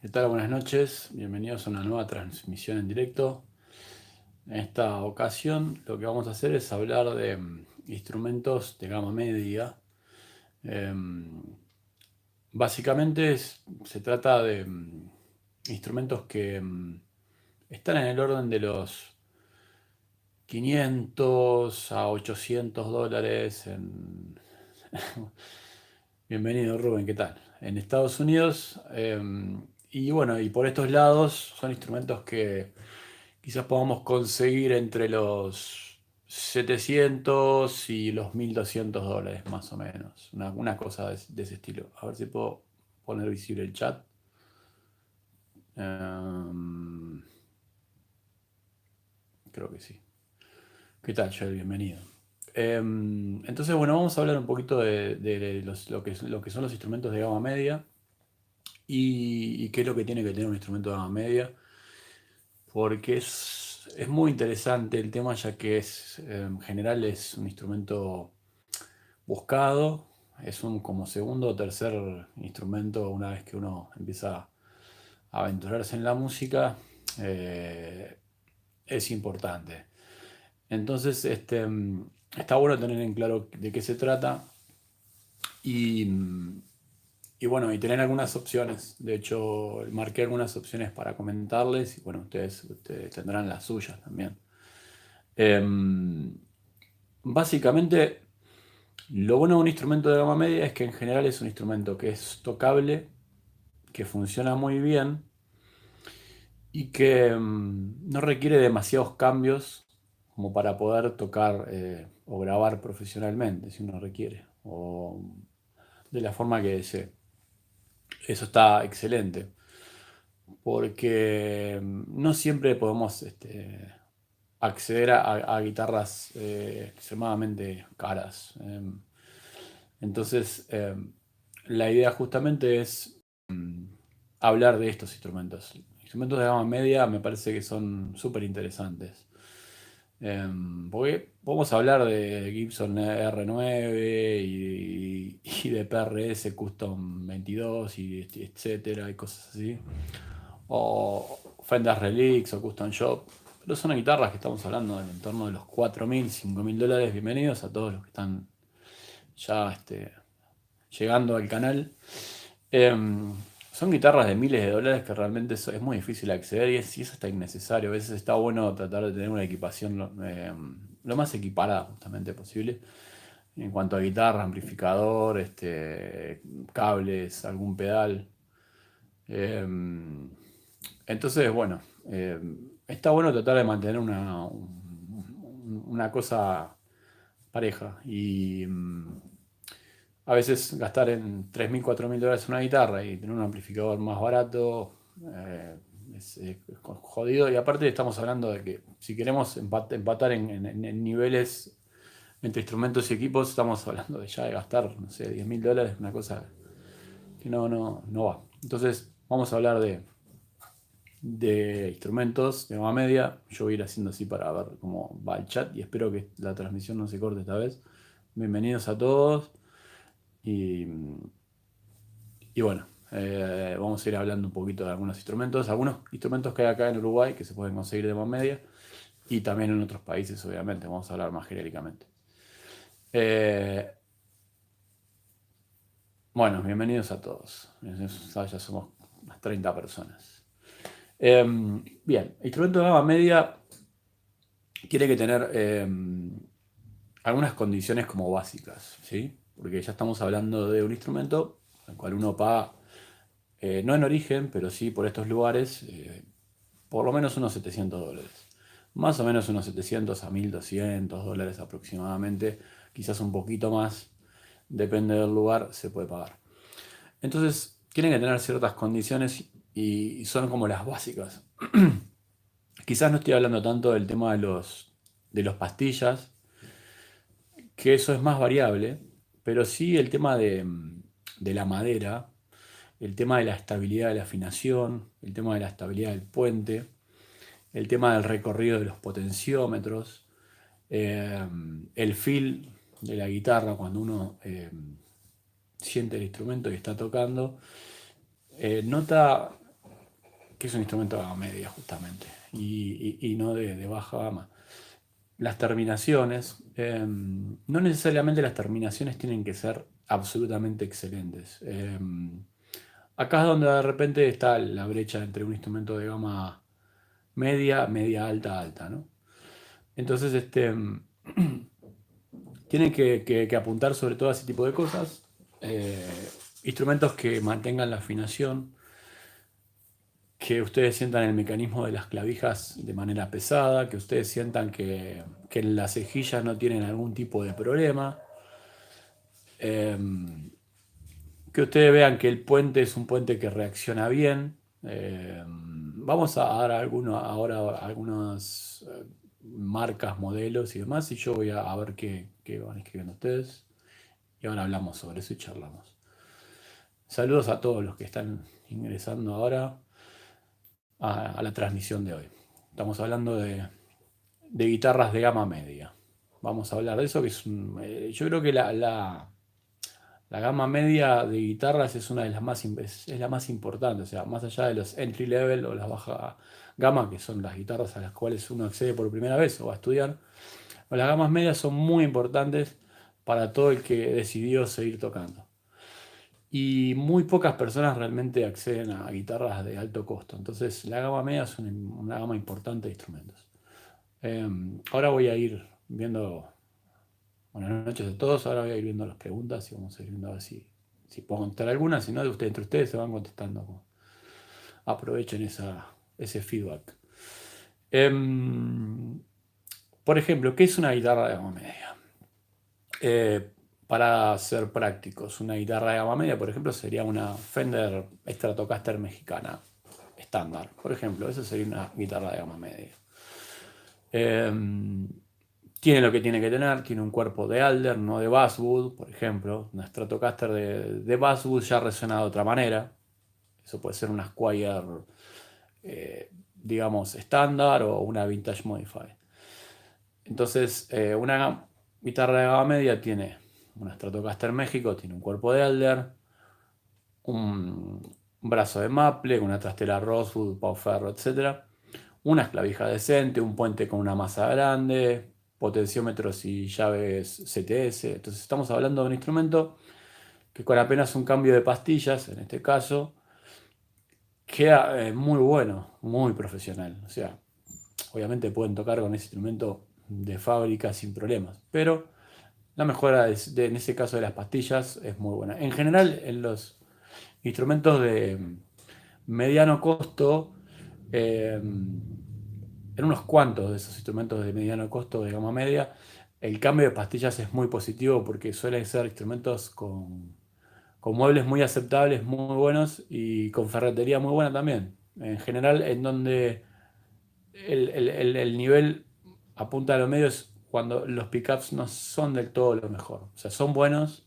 ¿Qué tal? Buenas noches. Bienvenidos a una nueva transmisión en directo. En esta ocasión lo que vamos a hacer es hablar de mm, instrumentos de gama media. Em, básicamente se trata de mm, instrumentos que mm, están en el orden de los 500 a 800 dólares. Bienvenido Rubén, ¿qué tal? En Estados Unidos em, y bueno, y por estos lados son instrumentos que quizás podamos conseguir entre los 700 y los 1200 dólares más o menos. Una, cosa de, ese estilo. A ver si puedo poner visible el chat. Em, creo que sí. ¿Qué tal, Joel? Bienvenido. Em, entonces, bueno, vamos a hablar un poquito de, lo, que, lo que son los instrumentos de gama media y, qué es lo que tiene que tener un instrumento de gama media, porque es, muy interesante el tema ya que es, en general es un instrumento buscado, es un como segundo o tercer instrumento una vez que uno empieza a aventurarse en la música, eh, es importante. Entonces, este, está bueno tener en claro de qué se trata y, y bueno, y tener algunas opciones. De hecho, marqué algunas opciones para comentarles y bueno, ustedes, tendrán las suyas también. Em, básicamente, lo bueno de un instrumento de gama media es que en general es un instrumento que es tocable, que funciona muy bien y que em, no requiere demasiados cambios como para poder tocar eh, o grabar profesionalmente, si uno requiere, o de la forma que desee. Eso está excelente, porque mm, no siempre podemos este, acceder a, guitarras eh, extremadamente caras. Em. entonces, em, la idea justamente es mm, hablar de estos instrumentos. Instrumentos de gama media me parece que son súper interesantes. Em, porque podemos hablar de Gibson R9 y, de PRS Custom 22 y etcétera y cosas así. O Fender Relics o Custom Shop. Pero son guitarras que estamos hablando en torno de los 4.000, 5.000 dólares. Bienvenidos a todos los que están ya este, llegando al canal. Em, son guitarras de miles de dólares que realmente es, muy difícil acceder y, es, eso está innecesario. A veces está bueno tratar de tener una equipación lo, eh, más equiparada justamente posible. En cuanto a guitarra, amplificador, este, cables, algún pedal. Em, entonces, bueno, em, está bueno tratar de mantener una, una cosa pareja. Y mm, a veces gastar en 3.000, 4.000 dólares una guitarra y tener un amplificador más barato eh, es, jodido. Y aparte estamos hablando de que si queremos empatar en, niveles entre instrumentos y equipos, estamos hablando de ya de gastar, no sé, 10.000 dólares, una cosa que no, no, no va. Entonces vamos a hablar de, de instrumentos de gama media. Yo voy a ir haciendo así para ver cómo va el chat y espero que la transmisión no se corte esta vez. Bienvenidos a todos. Y, bueno, eh, vamos a ir hablando un poquito de algunos instrumentos, algunos instrumentos que hay acá en Uruguay que se pueden conseguir de más media y también en otros países, obviamente, vamos a hablar más genéricamente. Eh, bueno, bienvenidos a todos. Ya somos unas 30 personas. Em, bien, instrumento de gama media tiene que tener em, algunas condiciones como básicas, ¿sí? Porque ya estamos hablando de un instrumento al cual uno paga, eh, no en origen, pero sí por estos lugares, eh, por lo menos unos 700 dólares. Más o menos unos 700 a 1200 dólares aproximadamente, quizás un poquito más, depende del lugar, se puede pagar. Entonces, tienen que tener ciertas condiciones y son como las básicas. quizás no estoy hablando tanto del tema de los, de los pastillas, que eso es más variable, pero sí el tema de, la madera, el tema de la estabilidad de la afinación, el tema de la estabilidad del puente, el tema del recorrido de los potenciómetros, eh, el feel de la guitarra cuando uno eh, siente el instrumento y está tocando, eh, nota que es un instrumento de gama media justamente, y, no de, baja gama. Las terminaciones, em, no necesariamente las terminaciones tienen que ser absolutamente excelentes. Em, acá es donde de repente está la brecha entre un instrumento de gama media, media alta, alta, ¿no? Entonces, este, tienen que, apuntar sobre todo a ese tipo de cosas. Eh, instrumentos que mantengan la afinación, que ustedes sientan el mecanismo de las clavijas de manera pesada, que ustedes sientan que, en las cejillas no tienen algún tipo de problema. Em, que ustedes vean que el puente es un puente que reacciona bien. Em, vamos a dar ahora algunas eh, marcas, modelos y demás, y yo voy a, ver qué, van escribiendo ustedes. Y ahora hablamos sobre eso y charlamos. Saludos a todos los que están ingresando ahora a, la transmisión de hoy. Estamos hablando de, guitarras de gama media. Vamos a hablar de eso, que es eh, yo creo que la, la, gama media de guitarras es una de las más, es la más importante, o sea, más allá de los entry level o las baja gama, que son las guitarras a las cuales uno accede por primera vez o va a estudiar, las gamas medias son muy importantes para todo el que decidió seguir tocando. Y muy pocas personas realmente acceden a guitarras de alto costo. Entonces la gama media es una, gama importante de instrumentos. Em, ahora voy a ir viendo, buenas noches a todos, ahora voy a ir viendo las preguntas y vamos a ir viendo a ver si, si puedo contestar algunas, si no, de ustedes, entre ustedes se van contestando. Aprovechen esa, ese feedback. Em, por ejemplo, ¿qué es una guitarra de gama media? Eh, para ser prácticos, una guitarra de gama media, por ejemplo, sería una Fender Stratocaster mexicana estándar. Por ejemplo, esa sería una guitarra de gama media. Em, tiene lo que tiene que tener, tiene un cuerpo de Alder, no de Basswood, por ejemplo. Una Stratocaster de, Basswood ya resuena de otra manera. Eso puede ser una Squire eh, digamos, estándar o una vintage modify. Entonces, eh, una guitarra de gama media tiene una Stratocaster México, tiene un cuerpo de Elder, un, brazo de Maple, una trastera Rosewood, Pau Ferro, etc. Una esclavija decente, un puente con una masa grande, potenciómetros y llaves CTS. Entonces estamos hablando de un instrumento que con apenas un cambio de pastillas, en este caso, queda eh, muy bueno, muy profesional. O sea, obviamente pueden tocar con ese instrumento de fábrica sin problemas, pero la mejora en ese caso de las pastillas es muy buena. En general, en los instrumentos de mediano costo, em, en unos cuantos de esos instrumentos de mediano costo de gama media, el cambio de pastillas es muy positivo porque suelen ser instrumentos con con muebles muy aceptables, muy buenos y con ferretería muy buena también. En general, en donde el, nivel apunta a lo medio es cuando los pickups no son del todo lo mejor. O sea, son buenos,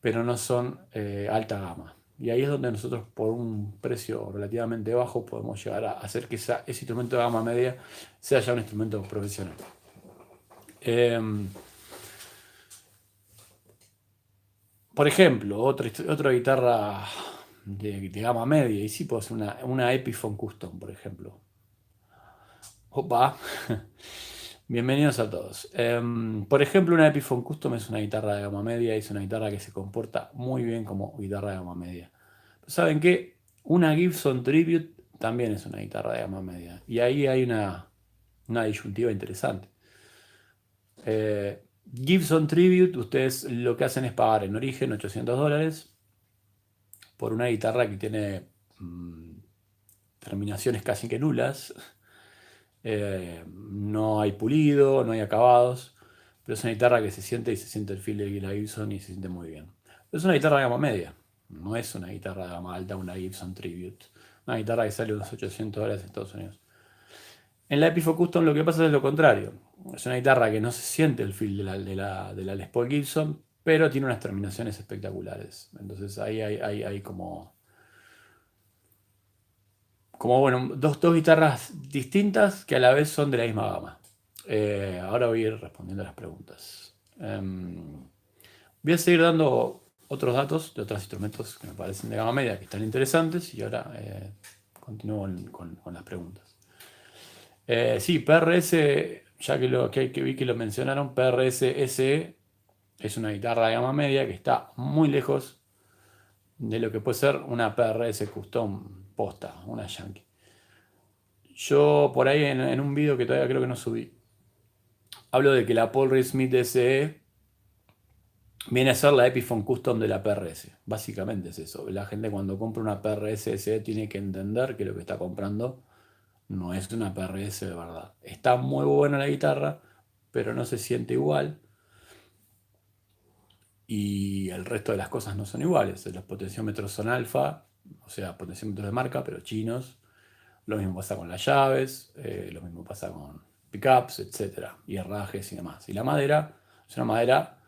pero no son eh, alta gama. Y ahí es donde nosotros, por un precio relativamente bajo, podemos llegar a hacer que ese instrumento de gama media sea ya un instrumento profesional. Em, Por ejemplo, otra, otra guitarra de, gama media, y sí puedo hacer una, una Epiphone Custom, por ejemplo. Opa, bienvenidos a todos. Em, por ejemplo, una Epiphone Custom es una guitarra de gama media es una guitarra que se comporta muy bien como guitarra de gama media. ¿Saben qué? Una Gibson Tribute también es una guitarra de gama media. Y ahí hay una, una disyuntiva interesante. Eh, Gibson Tribute, ustedes lo que hacen es pagar en origen 800 dólares por una guitarra que tiene mm, terminaciones casi que nulas. Eh, no hay pulido, no hay acabados, pero es una guitarra que se siente y se siente el feel de la Gibson y se siente muy bien. Es una guitarra de gama media, no es una guitarra de gama alta, una Gibson Tribute. Una guitarra que sale unos 800 dólares en Estados Unidos. En la Epipho Custom lo que pasa es lo contrario. Es una guitarra que no se siente el feel de la, de la, Les Paul Gibson, pero tiene unas terminaciones espectaculares. Entonces ahí hay, como, como bueno, dos, dos, guitarras distintas que a la vez son de la misma gama. Eh, ahora voy a ir respondiendo a las preguntas. Em, voy a seguir dando otros datos de otros instrumentos que me parecen de gama media que están interesantes y ahora eh, continúo con, las preguntas. Eh, sí, PRS, ya que, lo, que, vi que lo mencionaron, PRS SE es una guitarra de gama media que está muy lejos de lo que puede ser una PRS custom posta, una Yankee. Yo por ahí en, un video que todavía creo que no subí, hablo de que la Paul Reed Smith SE viene a ser la Epiphone Custom de la PRS. Básicamente es eso. La gente cuando compra una PRS SE tiene que entender que lo que está comprando no es una PRS de verdad. Está muy buena la guitarra, pero no se siente igual. Y el resto de las cosas no son iguales. Los potenciómetros son alfa, o sea, potenciómetros de marca, pero chinos. Lo mismo pasa con las llaves, eh, lo mismo pasa con pickups, etc. Y herrajes y demás. Y la madera es una madera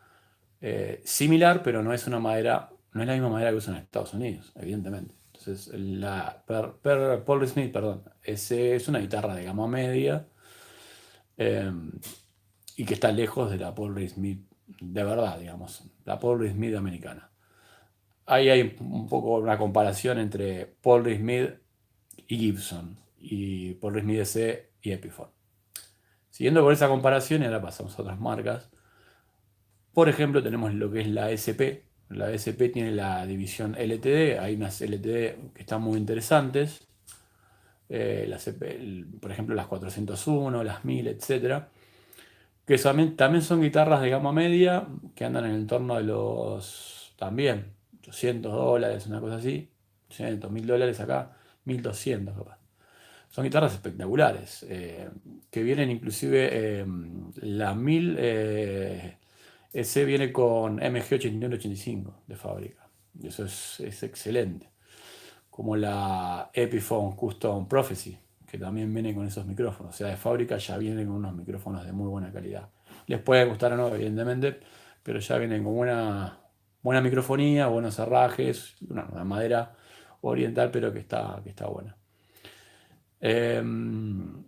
eh, similar, pero no es una madera, no es la misma madera que usan en Estados Unidos, evidentemente. Entonces, la Paul Smith, perdón, ese es una guitarra de gama media em, y que está lejos de la Paul Smith de verdad, digamos, la Paul Smith americana. Ahí hay un poco una comparación entre Paul Smith y Gibson y Paul Smith S y Epiphone. Siguiendo con esa comparación, y ahora pasamos a otras marcas. Por ejemplo, tenemos lo que es la SP. La SP tiene la división LTD. Hay unas LTD que están muy interesantes. Eh, por ejemplo, las 401, las 1000, etc. Que también, son guitarras de gama media que andan en el entorno de los también 800 dólares, una cosa así. 800, 1000 dólares acá, 1200 capaz. Son guitarras espectaculares, eh, que vienen inclusive eh, la 1000 ese viene con MG8185 de fábrica. Eso es, excelente. Como la Epiphone Custom Prophecy, que también viene con esos micrófonos. O sea, de fábrica ya vienen con unos micrófonos de muy buena calidad. Les puede gustar o no, evidentemente, pero ya vienen con buena, buena microfonía, buenos herrajes, una, madera oriental, pero que está, que está buena. Em,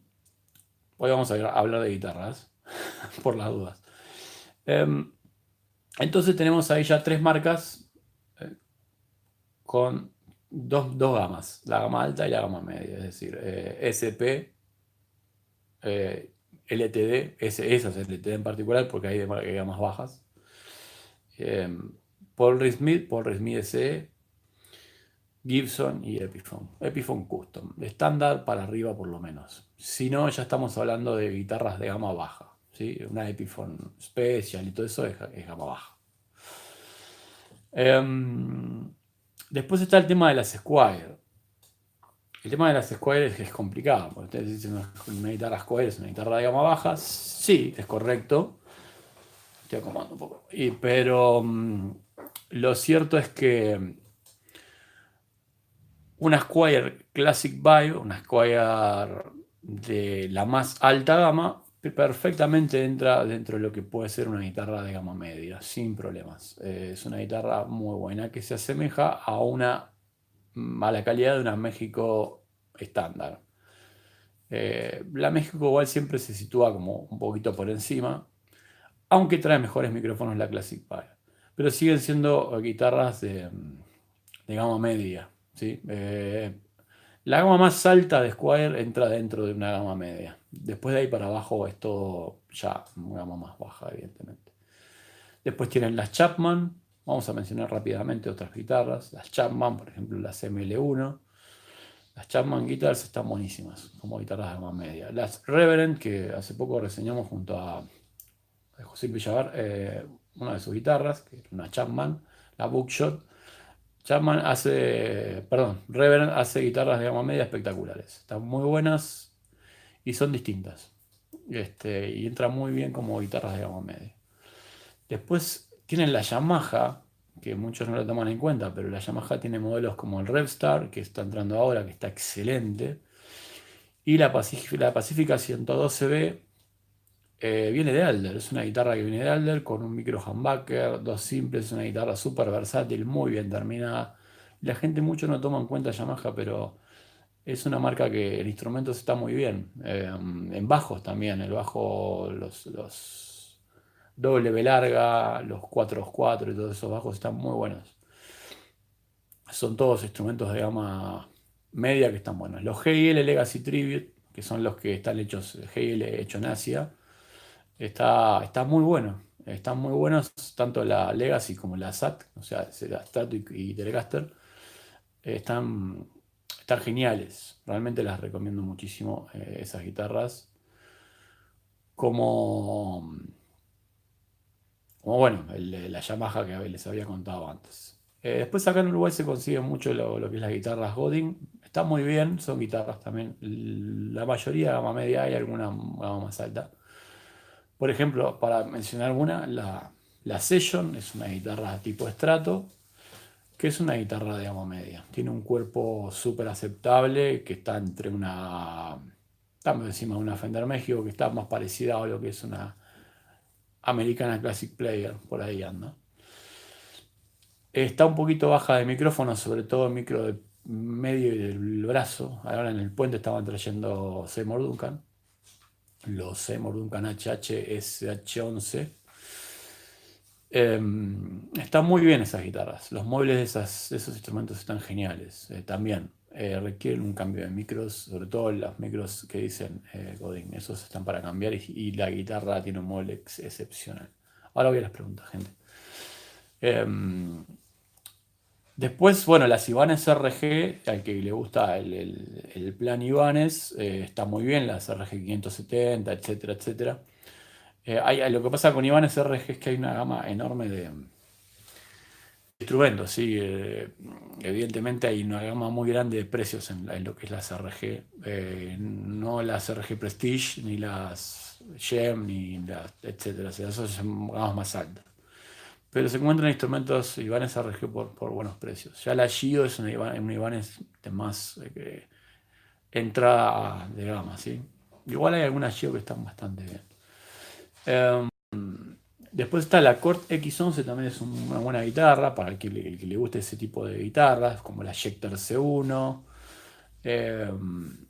hoy vamos a hablar de guitarras, por las dudas. Em, entonces tenemos ahí ya tres marcas eh, con dos, gamas, la gama alta y la gama media, es decir, eh, SP, eh, LTD, esas LTD en particular, porque hay, de gamas bajas. Paul Smith, Paul Smith SE, Gibson y Epiphone. Epiphone Custom, estándar para arriba por lo menos. Si no, ya estamos hablando de guitarras de gama baja. Una Epiphone Special y todo eso es, gama baja. Em, después está el tema de las Squire. El tema de las Squire es, es complicado, porque ustedes dicen una guitarra Squire es una guitarra de gama baja. Sí, es correcto. Estoy acomodando un poco. pero mm, lo cierto es que una Squire Classic Bio, una Squire de la más alta gama, perfectamente entra dentro de lo que puede ser una guitarra de gama media, sin problemas. Eh, es una guitarra muy buena que se asemeja a una a la calidad de una México estándar. Eh, la México igual siempre se sitúa como un poquito por encima, aunque trae mejores micrófonos la Classic Pi. Pero siguen siendo guitarras de, gama media. ¿sí? Eh, la gama más alta de Squire entra dentro de una gama media. Después de ahí para abajo es todo ya una gama más baja, evidentemente. Después tienen las Chapman. Vamos a mencionar rápidamente otras guitarras. Las Chapman, por ejemplo, las ML1. Las Chapman Guitars están buenísimas como guitarras de gama media. Las Reverend, que hace poco reseñamos junto a José Villavar, eh, una de sus guitarras, que es una Chapman, la Bookshot Chapman hace, perdón, Reverend hace guitarras de gama media espectaculares. Están muy buenas y son distintas. Este, y entra muy bien como guitarras de gama media. Después tienen la Yamaha, que muchos no lo toman en cuenta, pero la Yamaha tiene modelos como el Revstar, que está entrando ahora, que está excelente. Y la, la Pacifica 112B, eh, viene de Alder, es una guitarra que viene de Alder con un micro humbucker, dos simples, es una guitarra súper versátil, muy bien terminada. La gente mucho no toma en cuenta Yamaha, pero es una marca que el instrumento está muy bien. Eh, en bajos también, el bajo, los, los W larga, los 4 y todos esos bajos están muy buenos. Son todos instrumentos de gama media que están buenos. Los GL Legacy Tribute, que son los que están hechos, GL hecho en Asia, está, está muy bueno. Están muy buenos tanto la Legacy como la SAT, o sea, la y, Telecaster. Están, están geniales. Realmente las recomiendo muchísimo eh, esas guitarras. Como, como bueno, la Yamaha que les había contado antes. Eh, después acá en Uruguay se consigue mucho lo, que es las guitarras Godin. Está muy bien, son guitarras también. La mayoría gama media, hay alguna gama más alta. Por ejemplo, para mencionar una, la, Session es una guitarra tipo estrato, que es una guitarra de gama media. Tiene un cuerpo súper aceptable, que está entre una, estamos encima de una Fender México, que está más parecida a lo que es una Americana Classic Player, por ahí anda. Está un poquito baja de micrófono, sobre todo el micro de medio y del brazo. Ahora en el puente estaban trayendo Seymour Duncan los Seymour Duncan HH SH11. están muy bien esas guitarras. Los muebles de, esos instrumentos están geniales. Eh, también eh, requieren un cambio de micros, sobre todo los micros que dicen eh, Godin. Esos están para cambiar y, la guitarra tiene un mueble excepcional. Ahora voy a las preguntas, gente. Después, bueno, las Ibanez RG, al que le gusta el, plan Ibanez, eh, está muy bien, las RG 570, etcétera, etcétera. Eh, lo que pasa con Ibanez RG es que hay una gama enorme de instrumentos, ¿sí? Eh, evidentemente hay una gama muy grande de precios en, lo que es las RG, no las RG Prestige, ni las Gem, ni las, etcétera, esas son gamas más altas pero se encuentran instrumentos Ibanez RG por, por buenos precios. Ya la Gio es una, Ibanez de más eh, entrada de gama, ¿sí? Igual hay algunas Gio que están bastante bien. Em, después está la Cort X11, también es una buena guitarra para el que, le, guste ese tipo de guitarras, como la Schecter C1. Em,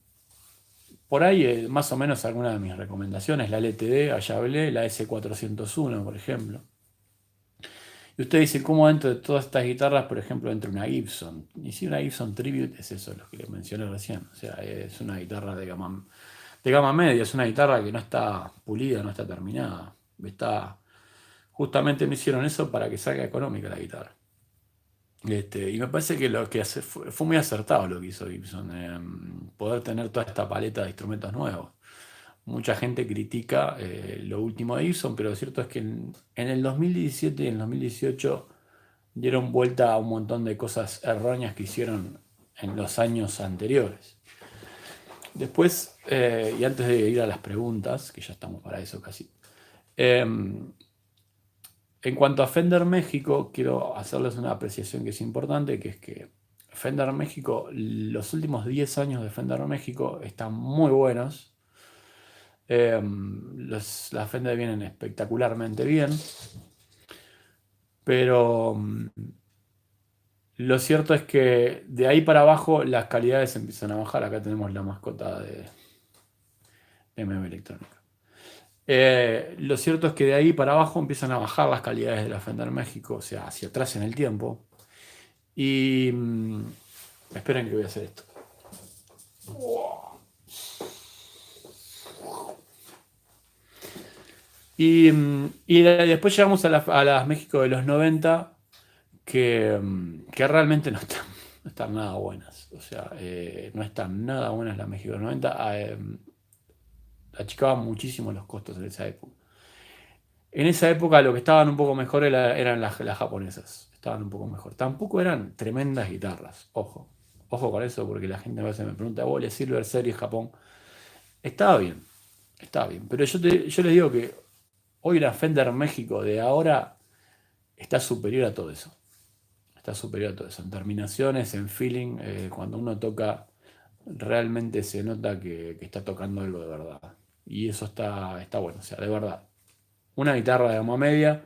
por ahí, eh, más o menos, algunas de mis recomendaciones, la LTD, allá hablé, la S401, por ejemplo. Y usted dice, ¿cómo dentro de todas estas guitarras, por ejemplo, entra una Gibson? Y si una Gibson Tribute es eso, lo que le mencioné recién. O sea, es una guitarra de gama, de gama media, es una guitarra que no está pulida, no está terminada. Está, justamente me hicieron eso para que salga económica la guitarra. Este, y me parece que lo que fue, muy acertado lo que hizo Gibson, em, poder tener toda esta paleta de instrumentos nuevos mucha gente critica eh, lo último de Gibson, pero lo cierto es que en, el 2017 y en el 2018 dieron vuelta a un montón de cosas erróneas que hicieron en los años anteriores. Después, eh, y antes de ir a las preguntas, que ya estamos para eso casi, em, en cuanto a Fender México, quiero hacerles una apreciación que es importante, que es que Fender México, los últimos 10 años de Fender México están muy buenos, Em, las Fender vienen espectacularmente bien. Pero mm, lo cierto es que de ahí para abajo las calidades empiezan a bajar. Acá tenemos la mascota de, MM Electrónica. Eh, lo cierto es que de ahí para abajo empiezan a bajar las calidades de la Fender México, o sea, hacia atrás en el tiempo. Y mm, esperen que voy a hacer esto. Y, después llegamos a, las México de los 90, que, que realmente no están, están, nada buenas. O sea, eh, no están nada buenas las México de los 90. Eh, achicaban muchísimo los costos en esa época. En esa época lo que estaban un poco mejor eran las, japonesas. Estaban un poco mejor. Tampoco eran tremendas guitarras. Ojo. Ojo con eso, porque la gente a veces me pregunta, ¿Vole Silver Series Japón? Estaba bien. Estaba bien. Pero yo, yo les digo que Hoy la Fender México de ahora está superior a todo eso. Está superior a todo eso. En terminaciones, en feeling, eh, cuando uno toca, realmente se nota que, está tocando algo de verdad. Y eso está, está bueno, o sea, de verdad. Una guitarra de gama media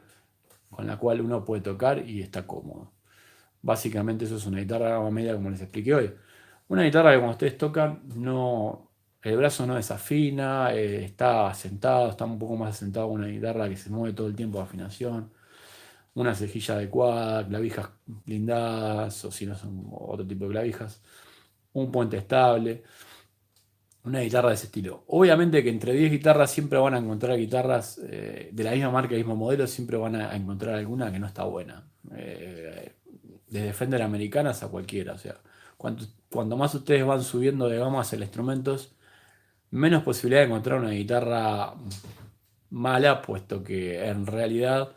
con la cual uno puede tocar y está cómodo. Básicamente eso es una guitarra de gama media como les expliqué hoy. Una guitarra que cuando ustedes tocan no, el brazo no desafina, eh, está sentado, está un poco más asentado una guitarra que se mueve todo el tiempo de afinación, una cejilla adecuada, clavijas blindadas, o si no son otro tipo de clavijas. un puente estable, una guitarra de ese estilo. Obviamente que entre 10 guitarras siempre van a encontrar guitarras eh, de la misma marca, mismo modelo, siempre van a encontrar alguna que no está buena. Eh, desde Fender americanas a cualquiera. O sea, cuanto, cuando más ustedes van subiendo de gamas el instrumentos, menos posibilidad de encontrar una guitarra mala, puesto que en realidad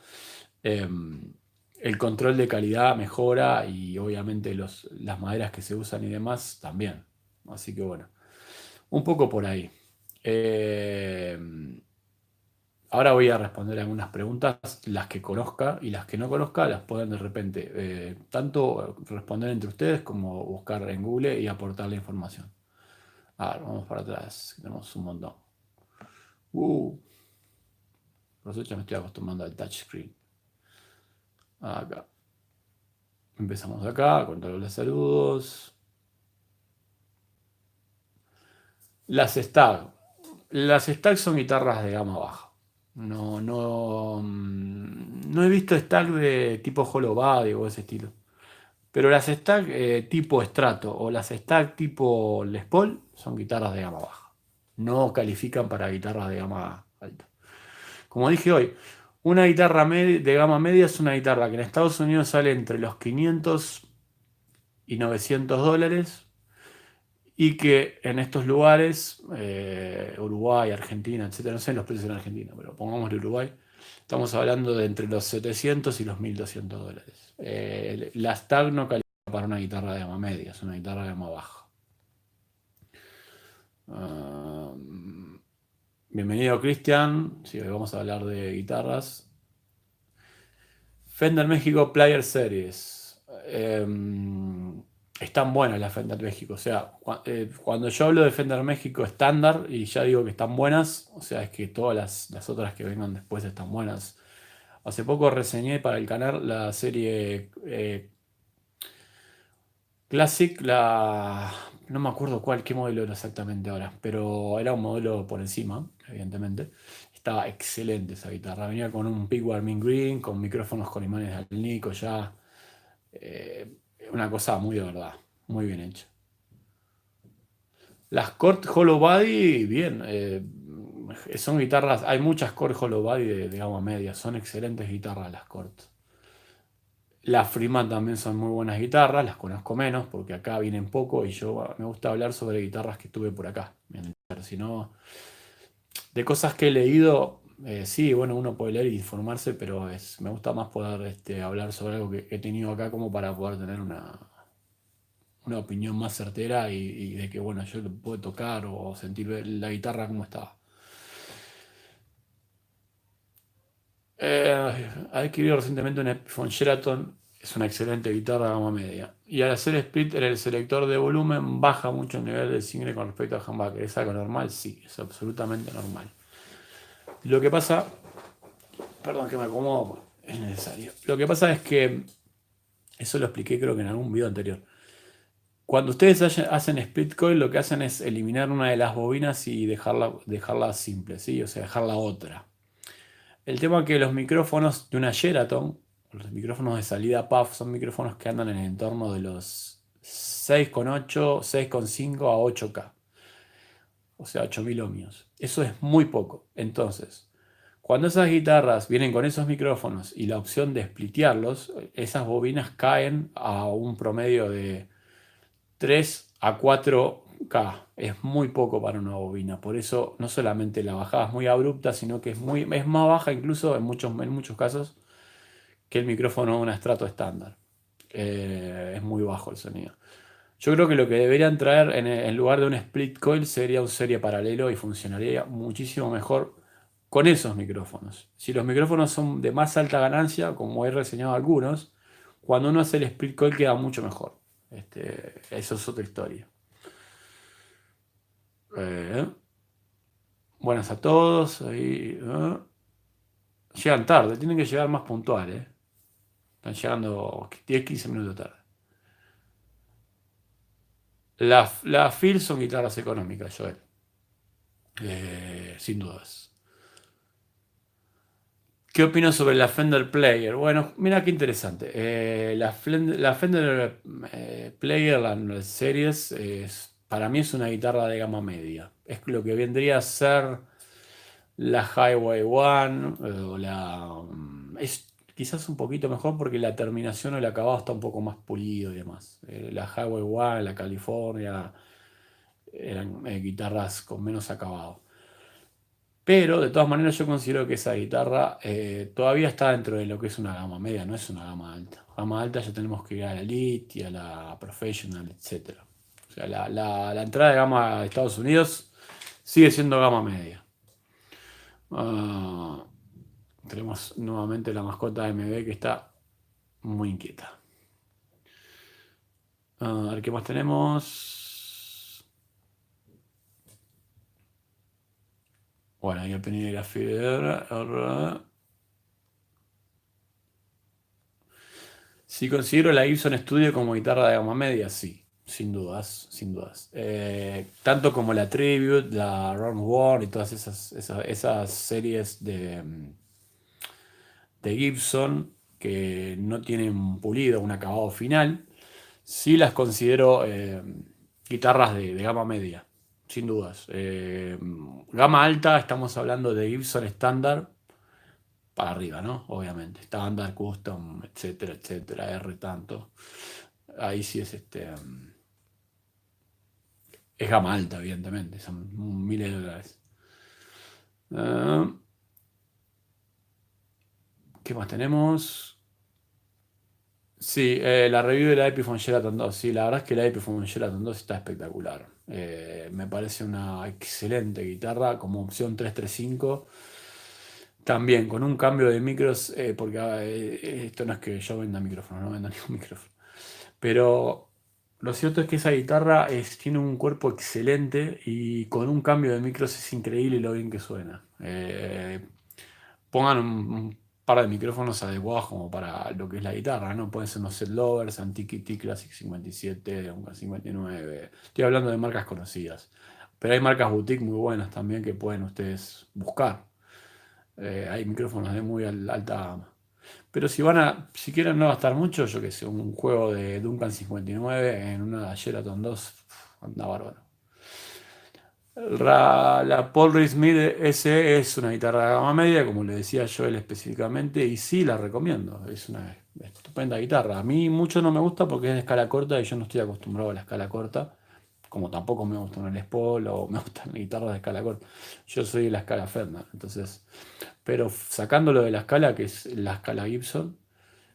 em, el control de calidad mejora y obviamente los, las maderas que se usan y demás también. Así que bueno, un poco por ahí. Em, ahora voy a responder algunas preguntas, las que conozca y las que no conozca las pueden de repente eh, tanto responder entre ustedes como buscar en Google y aportar la información. Vamos para atrás, tenemos un montón. Uh, por eso ya me estoy acostumbrando al touchscreen. Acá. Empezamos acá, con todos los saludos. Las Stag. Las Stag son guitarras de gama baja. No, no, mm, no he visto Stag de tipo Hollow Body o ese estilo. Pero las Stag eh, tipo Strato o las Stag tipo Les Paul son guitarras de gama baja. No califican para guitarras de gama alta. Como dije hoy, una guitarra de gama media es una guitarra que en Estados Unidos sale entre los 500 y 900 dólares y que en estos lugares, eh, Uruguay, Argentina, etcétera, no sé los precios en Argentina, pero pongámosle Uruguay, estamos hablando de entre los 700 y los 1200 dólares. Eh, la Stag no califica para una guitarra de gama media, es una guitarra de gama baja. Ah, bienvenido Cristian, sí, hoy vamos a hablar de guitarras. Fender México Player Series. Em, están buenas las Fender México. O sea, eh, cuando yo hablo de Fender México estándar y ya digo que están buenas, o sea, es que todas las, otras que vengan después están buenas. Hace poco reseñé para el canal la serie eh, Classic, la no me acuerdo cuál, qué modelo era exactamente ahora, pero era un modelo por encima, evidentemente. Estaba excelente esa guitarra. Venía con un Peak Warming Green, con micrófonos con imanes de alnico ya. Eh, una cosa muy de verdad, muy bien hecha. Las Cord Hollow Body, bien. Eh, son guitarras, hay muchas Cord Hollow Body de, de, gama media, son excelentes guitarras las Cord. Las Freeman también son muy buenas guitarras, las conozco menos porque acá vienen poco y yo me gusta hablar sobre guitarras que tuve por acá. Si no, de cosas que he leído, eh, sí, bueno, uno puede leer e informarse, pero es, me gusta más poder este, hablar sobre algo que he tenido acá como para poder tener una, una opinión más certera y, de que, bueno, yo puedo tocar o sentir la guitarra como está. Eh, adquirido recientemente un Epiphone Sheraton, es una excelente guitarra de gama media. Y al hacer split en el selector de volumen baja mucho el nivel del single con respecto al humbucker. ¿Es algo normal? Sí, es absolutamente normal. Lo que pasa, perdón que me acomodo, es necesario. Lo que pasa es que, eso lo expliqué creo que en algún video anterior. Cuando ustedes hacen split coil, lo que hacen es eliminar una de las bobinas y dejarla, dejarla simple, ¿sí? o sea, dejarla otra. El tema es que los micrófonos de una Sheraton, los micrófonos de salida PAF, son micrófonos que andan en el entorno de los 6,8, 6,5 a 8K. O sea, 8000 ohmios. Eso es muy poco. Entonces, cuando esas guitarras vienen con esos micrófonos y la opción de splitearlos, esas bobinas caen a un promedio de 3 a 4 Es muy poco para una bobina. Por eso no solamente la bajada es muy abrupta, sino que es, muy, es más baja incluso en muchos, en muchos casos que el micrófono de un estrato estándar. Eh, es muy bajo el sonido. Yo creo que lo que deberían traer en, lugar de un split coil sería un serie paralelo y funcionaría muchísimo mejor con esos micrófonos. Si los micrófonos son de más alta ganancia, como he reseñado algunos, cuando uno hace el split coil queda mucho mejor. Este, eso es otra historia. Eh, buenas a todos. Eh. Llegan tarde, tienen que llegar más puntuales. Están llegando 10-15 minutos tarde. La Phil son guitarras económicas, Joel. Eh, sin dudas. ¿Qué opino sobre la Fender Player? Bueno, mira qué interesante. Eh, la, Fender eh, Player, la, series, es, para mí es una guitarra de gama media. Es lo que vendría a ser la Highway One eh, o la... Mm, es quizás un poquito mejor porque la terminación o el acabado está un poco más pulido y demás. la Highway One, la California, eran guitarras con menos acabado. Pero de todas maneras yo considero que esa guitarra eh, todavía está dentro de lo que es una gama media, no es una gama alta. Gama alta ya tenemos que ir a la Elite y a la Professional, etc. Sea, la, entrada de gama de Estados Unidos sigue siendo gama media. Ah, tenemos nuevamente la mascota de MB que está muy inquieta. Ah, a ver qué más tenemos. Bueno, ahí opinión de la fibra. Si considero la Gibson Studio como guitarra de gama media, sí, sin dudas, sin dudas. Eh, tanto como la Tribute, la Round War y todas esas, esas, series de, de Gibson que no tienen pulido un acabado final, sí las considero eh, guitarras de gama media sin dudas. Eh, gama alta, estamos hablando de Gibson estándar para arriba, ¿no? Obviamente. Estándar, custom, etcétera, etcétera, R tanto. Ahí sí es este. Es gama alta, evidentemente. Son miles de dólares. Ah, ¿Qué más tenemos? Sí, eh, la review de la Epiphone Sheraton 2. Sí, la verdad es que la Epiphone Sheraton 2 está espectacular. Eh, me parece una excelente guitarra como opción 335. También con un cambio de micros, eh, porque ah, esto no es que yo venda micrófono, no venda ningún micrófono. Pero lo cierto es que esa guitarra tiene un cuerpo excelente y con un cambio de micros es increíble lo bien que suena. pongan un par de micrófonos adecuados como para lo que es la guitarra, ¿no? Pueden ser unos set lovers, Antiquity Classic 57, un 59. Estoy hablando de marcas conocidas. Pero hay marcas boutique muy buenas también que pueden ustedes buscar. Eh, hay micrófonos de muy alta gama. Pero si van a, si quieren no gastar mucho, yo que sé, un juego de Duncan 59 en una Sheraton 2, anda bárbaro. La, Paul Reed Smith S es una guitarra de gama media, como le decía Joel específicamente, y sí la recomiendo. Es una estupenda guitarra. A mí mucho no me gusta porque es de escala corta y yo no estoy acostumbrado a la escala corta, como tampoco me gusta un Les Paul o me gustan guitarras de escala corta. Yo soy de la escala Fender, entonces, pero sacándolo de la escala, que es la escala Gibson,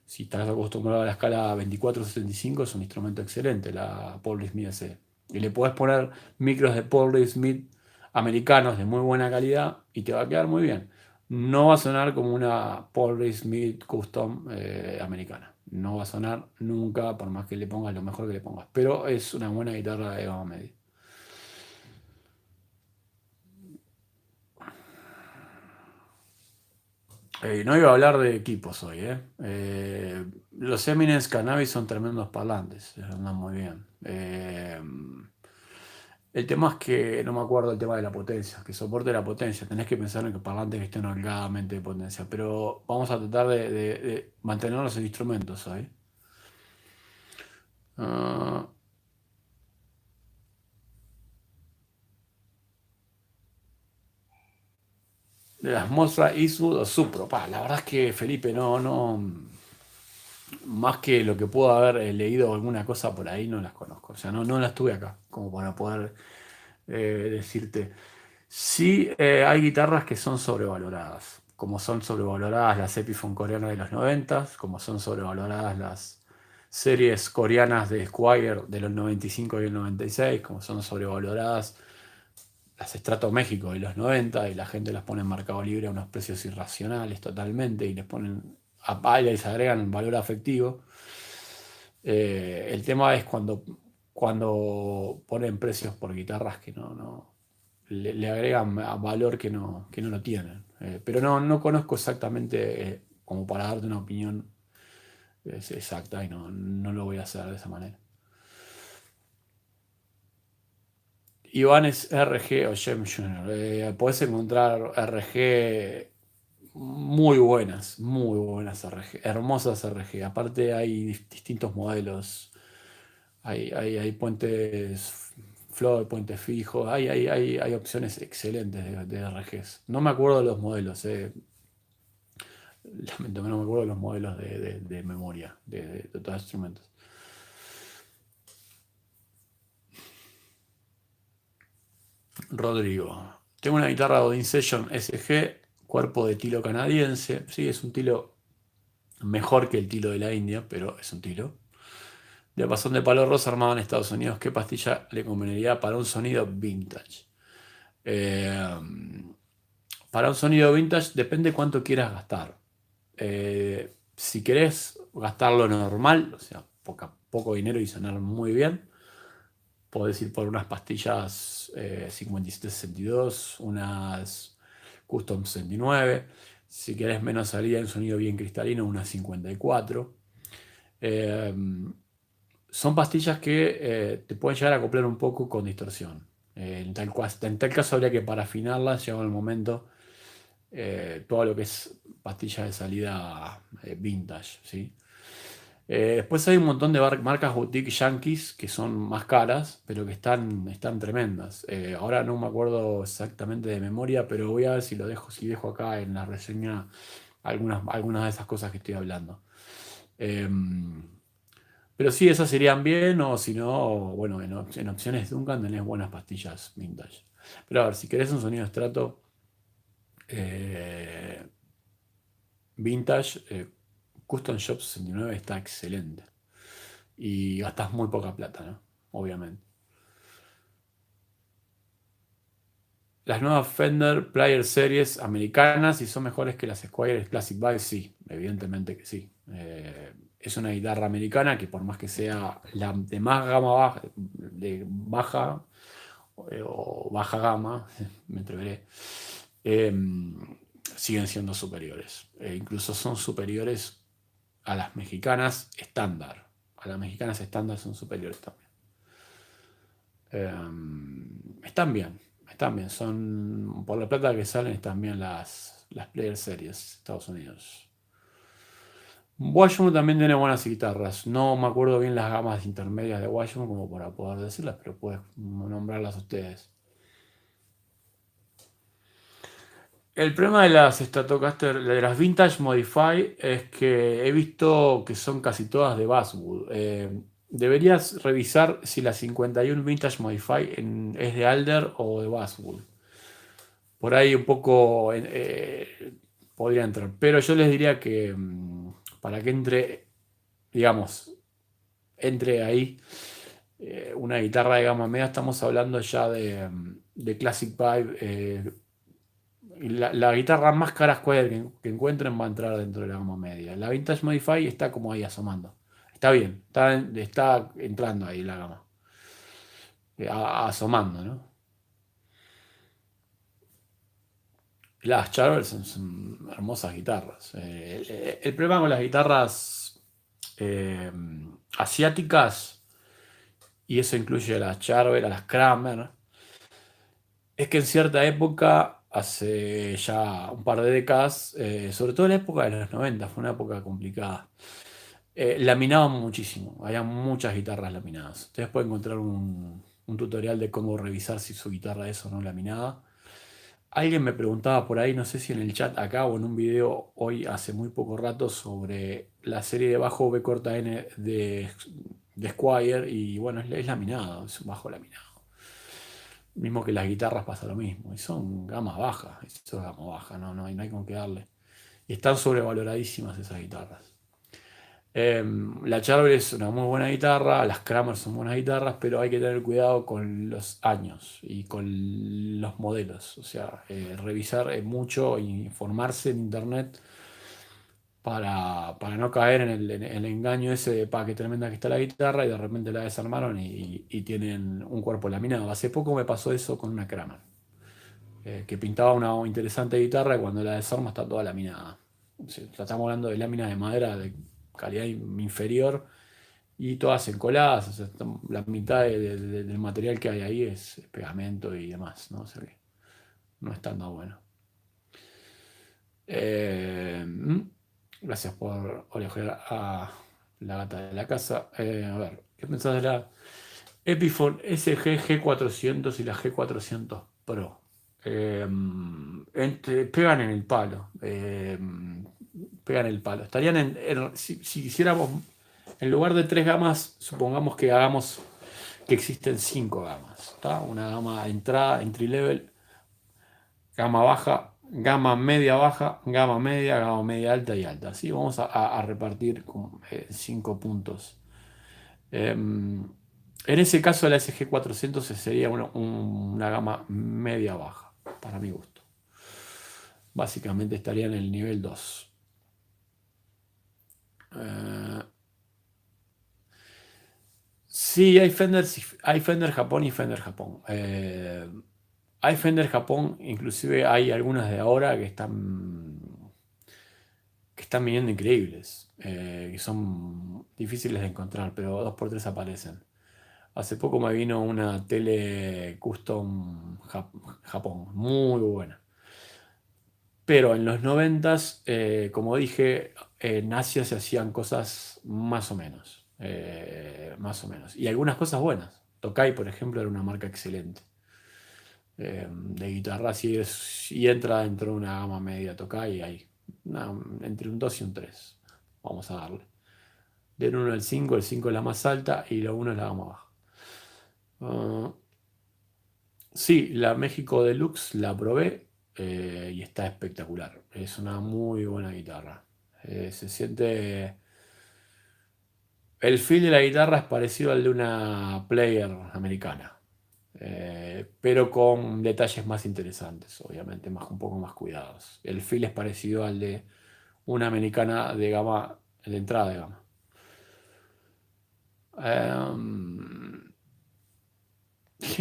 si estás acostumbrado a la escala 2475, es un instrumento excelente, la Paul Smith S. Y le puedes poner micros de Paul Smith americanos de muy buena calidad y te va a quedar muy bien. No va a sonar como una Paul Smith custom eh, americana. No va a sonar nunca, por más que le pongas lo mejor que le pongas. Pero es una buena guitarra de gama media. Eh, no iba a hablar de equipos hoy, ¿eh? eh los Eminence Cannabis son tremendos parlantes, andan muy bien. El tema es que no me acuerdo el tema de la potencia, que soporte la potencia. Tenés que pensar en que parlantes que estén holgadamente de potencia, pero vamos a tratar de, mantener los instrumentos ahí. Ah. de las Mostra Eastwood o Supro. la verdad es que Felipe no, no, más que lo que puedo haber eh, leído alguna cosa por ahí, no las conozco. O sea, no, no las tuve acá, como para poder eh, decirte. Sí eh, hay guitarras que son sobrevaloradas, como son sobrevaloradas las Epiphone coreanas de los 90, como son sobrevaloradas las series coreanas de Squire de los 95 y el 96, como son sobrevaloradas las Estrato México de los 90 y la gente las pone en mercado libre a unos precios irracionales totalmente y les ponen a y se agregan valor afectivo. Eh, el tema es cuando, cuando ponen precios por guitarras que no, no le, agregan valor que no, que no lo tienen. Eh, pero no, no conozco exactamente eh, como para darte una opinión exacta y no, no lo voy a hacer de esa manera. Iván es RG o Gem Junior. puedes encontrar RG muy buenas, muy buenas RG, hermosas RG. Aparte hay distintos modelos. Hay, hay, puentes flow, puentes fijos, hay, hay, hay, opciones excelentes de, RGs. No me acuerdo de los modelos, eh. lamento no me acuerdo de los modelos de, memoria de, de, todos los instrumentos. Rodrigo. Tengo una guitarra Odin Session SG, cuerpo de tilo canadiense. Sí, es un tilo mejor que el tilo de la India, pero es un tilo. Diapasón de palo rosa armado en Estados Unidos. ¿Qué pastilla le conveniría para un sonido vintage? Eh, para un sonido vintage depende cuánto quieras gastar. Eh, si querés gastarlo normal, o sea, poco dinero y sonar muy bien, Podés ir por unas pastillas eh, 5762, unas Custom 69. Si querés menos salida en sonido bien cristalino, unas 54. Em, son pastillas que eh, te pueden llegar a acoplar un poco con distorsión. Eh, en, tal, en, tal, caso habría que para afinarlas, llegado el momento, eh, todo lo que es pastillas de salida vintage. ¿sí? Eh, después hay un montón de marcas boutique yankees que son más caras, pero que están, están tremendas. Eh, ahora no me acuerdo exactamente de memoria, pero voy a ver si lo dejo, si dejo acá en la reseña algunas, algunas de esas cosas que estoy hablando. Em, pero sí, esas serían bien, o si no, bueno, en, opciones Duncan tenés buenas pastillas vintage. Pero a ver, si querés un sonido estrato eh, vintage, Custom Shop 69 está excelente. Y gastas muy poca plata, ¿no? Obviamente. Las nuevas Fender Player Series americanas, y son mejores que las Squire Classic Vibe, sí, evidentemente que sí. Eh, es una guitarra americana que por más que sea la de más gama baja, de baja eh, o baja gama, me atreveré, eh, siguen siendo superiores. incluso son superiores a las mexicanas estándar. A las mexicanas estándar son superiores también. Em, están bien, están bien. Son, por la plata que salen, están bien las, las Player Series Estados Unidos. Washington también tiene buenas guitarras. No me acuerdo bien las gamas intermedias de Washington como para poder decirlas, pero puedes nombrarlas ustedes. El problema de las Stratocaster, de las Vintage Modify, es que he visto que son casi todas de Basswood. Eh, deberías revisar si la 51 Vintage Modify es de Alder o de Basswood. Por ahí un poco eh, podría entrar. Pero yo les diría que mm, para que entre, digamos, entre ahí eh, una guitarra de gama media, estamos hablando ya de, mm, de Classic Vibe la, guitarra más cara que, encuentren va a entrar dentro de la gama media. La Vintage Modify está como ahí asomando. Está bien, está, está entrando ahí la gama. Eh, asomando, ¿no? Las Charvel son, hermosas guitarras. Eh, el, problema con las guitarras eh, asiáticas, y eso incluye a las Charvel, a las Kramer, es que en cierta época hace ya un par de décadas, eh, sobre todo en la época de los 90, fue una época complicada. Eh, laminaban muchísimo, había muchas guitarras laminadas. Ustedes pueden encontrar un, tutorial de cómo revisar si su guitarra es o no laminada. Alguien me preguntaba por ahí, no sé si en el chat acá o en un video hoy hace muy poco rato sobre la serie de bajo B corta N de, de Squire y bueno, es, es laminado, es un bajo laminado. Mismo que las guitarras pasa lo mismo. Y son gamas bajas. Eso es gama baja, no, no, hay, no hay con qué darle. Y están sobrevaloradísimas esas guitarras. Em, la Charvel es una muy buena guitarra, las Kramer son buenas guitarras, pero hay que tener cuidado con los años y con los modelos. O sea, eh, revisar mucho e informarse en internet para, no caer en el, engaño ese de pa, que tremenda que está la guitarra y de repente la desarmaron y, tienen un cuerpo laminado. Hace poco me pasó eso con una Kramer, eh, que pintaba una interesante guitarra y cuando la desarma está toda laminada. estamos hablando de láminas de madera de calidad inferior y todas encoladas, la mitad del material que hay ahí es pegamento y demás, ¿no? no es tan bueno. Eh, gracias por orejar a la gata de la casa. Eh, a ver, ¿qué pensás de la Epiphone SG G400 y la G400 Pro? Eh, pegan en el palo. pegan el palo. Estarían en, si, si, quisiéramos, en lugar de tres gamas, supongamos que hagamos que existen cinco gamas. Una gama de entrada, entry level, gama baja, gama media baja, gama media, gama media alta y alta. ¿sí? Vamos a, repartir con, eh, cinco puntos. Em, en ese caso la SG400 sería una, gama media baja, para mi gusto. Básicamente estaría en el nivel 2. Eh, sí, hay Fender, hay Fender Japón y Fender Japón. Eh, hay Fender Japón, inclusive hay algunas de ahora que están que están viniendo increíbles, eh, que son difíciles de encontrar, pero dos por tres aparecen. Hace poco me vino una tele custom Japón, muy buena. Pero en los noventas, eh, como dije, en Asia se hacían cosas más o menos. Eh, más o menos. Y algunas cosas buenas. Tokai, por ejemplo, era una marca excelente. Eh, de guitarra, si, entra dentro de una gama media, toca y hay entre un 2 y un 3. Vamos a darle. Del 1 al 5, el 5 es la más alta y la 1 es la gama baja. Uh, sí, la México Deluxe la probé eh, y está espectacular. Es una muy buena guitarra. Eh, se siente. El feel de la guitarra es parecido al de una player americana. Eh, pero con detalles más interesantes, obviamente, más, un poco más cuidados. El feel es parecido al de una americana de gama, de entrada de gama. Um,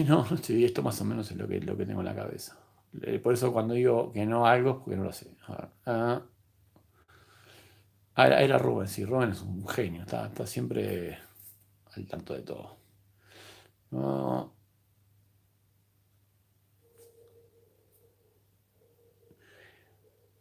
no, esto más o menos es lo que, lo que tengo en la cabeza. Eh, por eso cuando digo que no algo, porque no lo sé. Ah, ah, era, Rubén, sí, Rubén es un genio, está, siempre al tanto de todo.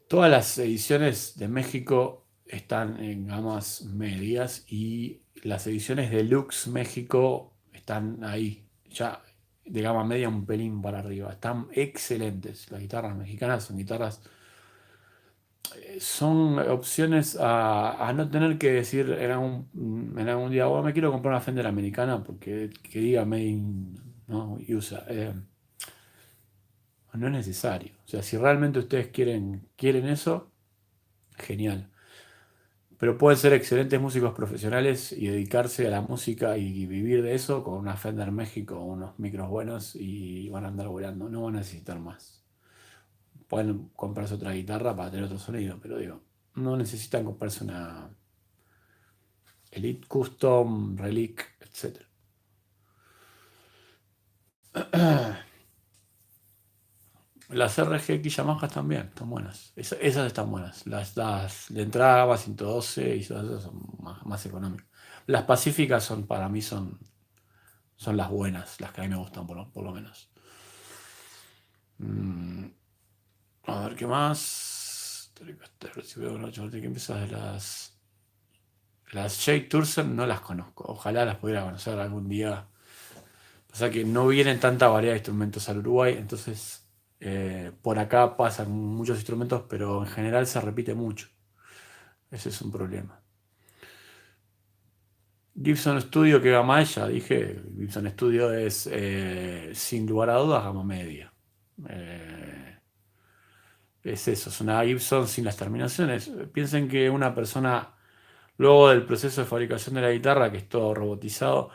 Todas las ediciones de México están en gamas medias y las ediciones de Lux México están ahí, ya de gama media un pelín para arriba. Están excelentes. Las guitarras mexicanas son guitarras. Eh, son opciones a, no tener que decir en algún, día, oh, me quiero comprar una Fender americana porque que diga Made ¿no? usa. Eh, no es necesario. O sea, si realmente ustedes quieren, quieren eso, genial. Pero pueden ser excelentes músicos profesionales y dedicarse a la música y vivir de eso con una Fender México, unos micros buenos y van a andar volando. No van a necesitar más. Pueden comprarse otra guitarra para tener otro sonido, pero digo, no necesitan comprarse una Elite Custom, Relic, etc. Las RGX Yamaha también están buenas. esas están buenas. Las, de entrada 112 y esas son más, económicas. Las pacíficas son, para mí, son, son las buenas, las que a mí me gustan por, lo menos. Mm, a ver qué más. ¿Qué empiezas de las. Las Jake Tursen no las conozco. Ojalá las pudiera conocer algún día. Sea que no vienen tanta variedad de instrumentos al Uruguay, entonces eh, por acá pasan muchos instrumentos, pero en general se repite mucho. Ese es un problema. Gibson Studio, ¿qué gama? Ya dije, Gibson Studio es eh, sin lugar a dudas gama media. Eh, es eso, es una Gibson sin las terminaciones. Piensen que una persona, luego del proceso de fabricación de la guitarra, que es todo robotizado,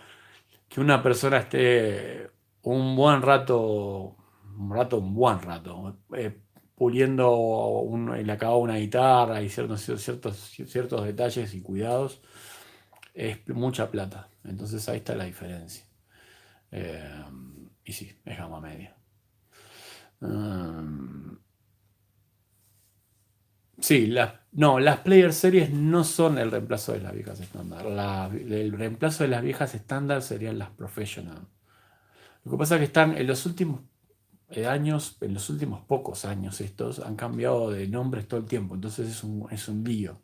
que una persona esté un buen rato un rato, un buen rato, eh, puliendo un, el acabado una guitarra y ciertos, ciertos, ciertos detalles y cuidados, es mucha plata. Entonces ahí está la diferencia. Eh, y sí, es gama media. Um, sí, las, no, las Player Series no son el reemplazo de las viejas estándar. el reemplazo de las viejas estándar serían las Professional. Lo que pasa es que están en los últimos eh, años, en los últimos pocos años estos, han cambiado de nombres todo el tiempo, entonces es un, es un lío.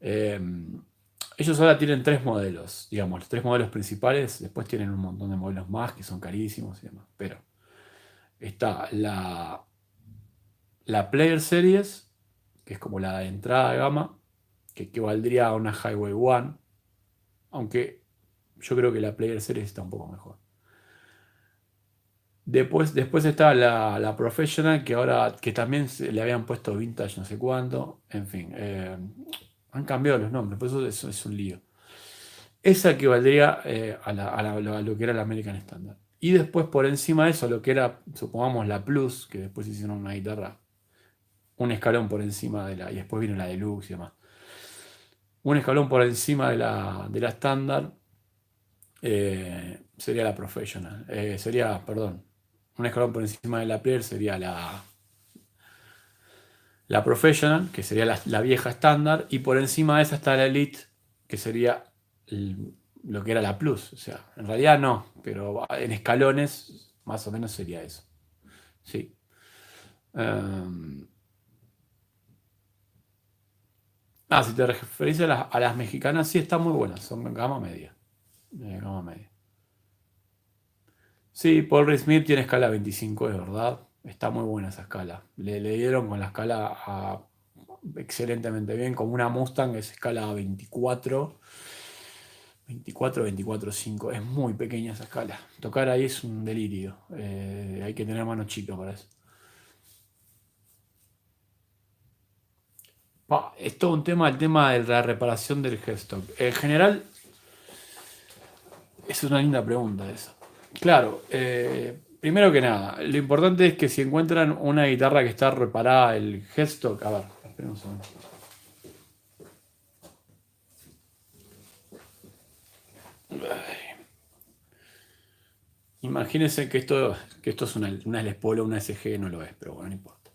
Em, ellos ahora tienen tres modelos, digamos, los tres modelos principales, después tienen un montón de modelos más que son carísimos y demás, pero está la, la Player Series, que es como la de entrada de gama, que equivaldría a una Highway One, aunque yo creo que la Player Series está un poco mejor. Después, después está la, Professional, que ahora que también le habían puesto Vintage no sé cuánto. En fin, eh, han cambiado los nombres, por eso es, un lío. Esa equivaldría eh, a, lo que era la American Standard. Y después por encima de eso, lo que era, supongamos, la Plus, que después hicieron una guitarra, un escalón por encima de la, y después vino la Deluxe y demás. Un escalón por encima de la, de la Standard eh, sería la Professional. sería, perdón, un escalón por encima de la Player sería la, la Professional, que sería la, vieja estándar, y por encima de esa está la Elite, que sería lo que era la Plus. O sea, en realidad no, pero en escalones más o menos sería eso. Sí. Em, ah, si te referís a las, a las, mexicanas, sí están muy buenas, son gama media. gama media. Sí, Paul Smith tiene escala 25, es verdad. Está muy buena esa escala. Le, dieron con la escala excelentemente bien, como una Mustang es escala 24. 24, 24, 5. Es muy pequeña esa escala. Tocar ahí es un delirio. Eh, hay que tener mano chica para eso. es todo un tema, el tema de la reparación del headstock. En general, es una linda pregunta esa. Claro, eh, primero que nada, lo importante es que si encuentran una guitarra que está reparada, el headstock, a ver, esperen un segundo. Imagínense que esto, que esto es una, una Les Paul o una SG, no lo es, pero bueno, no importa.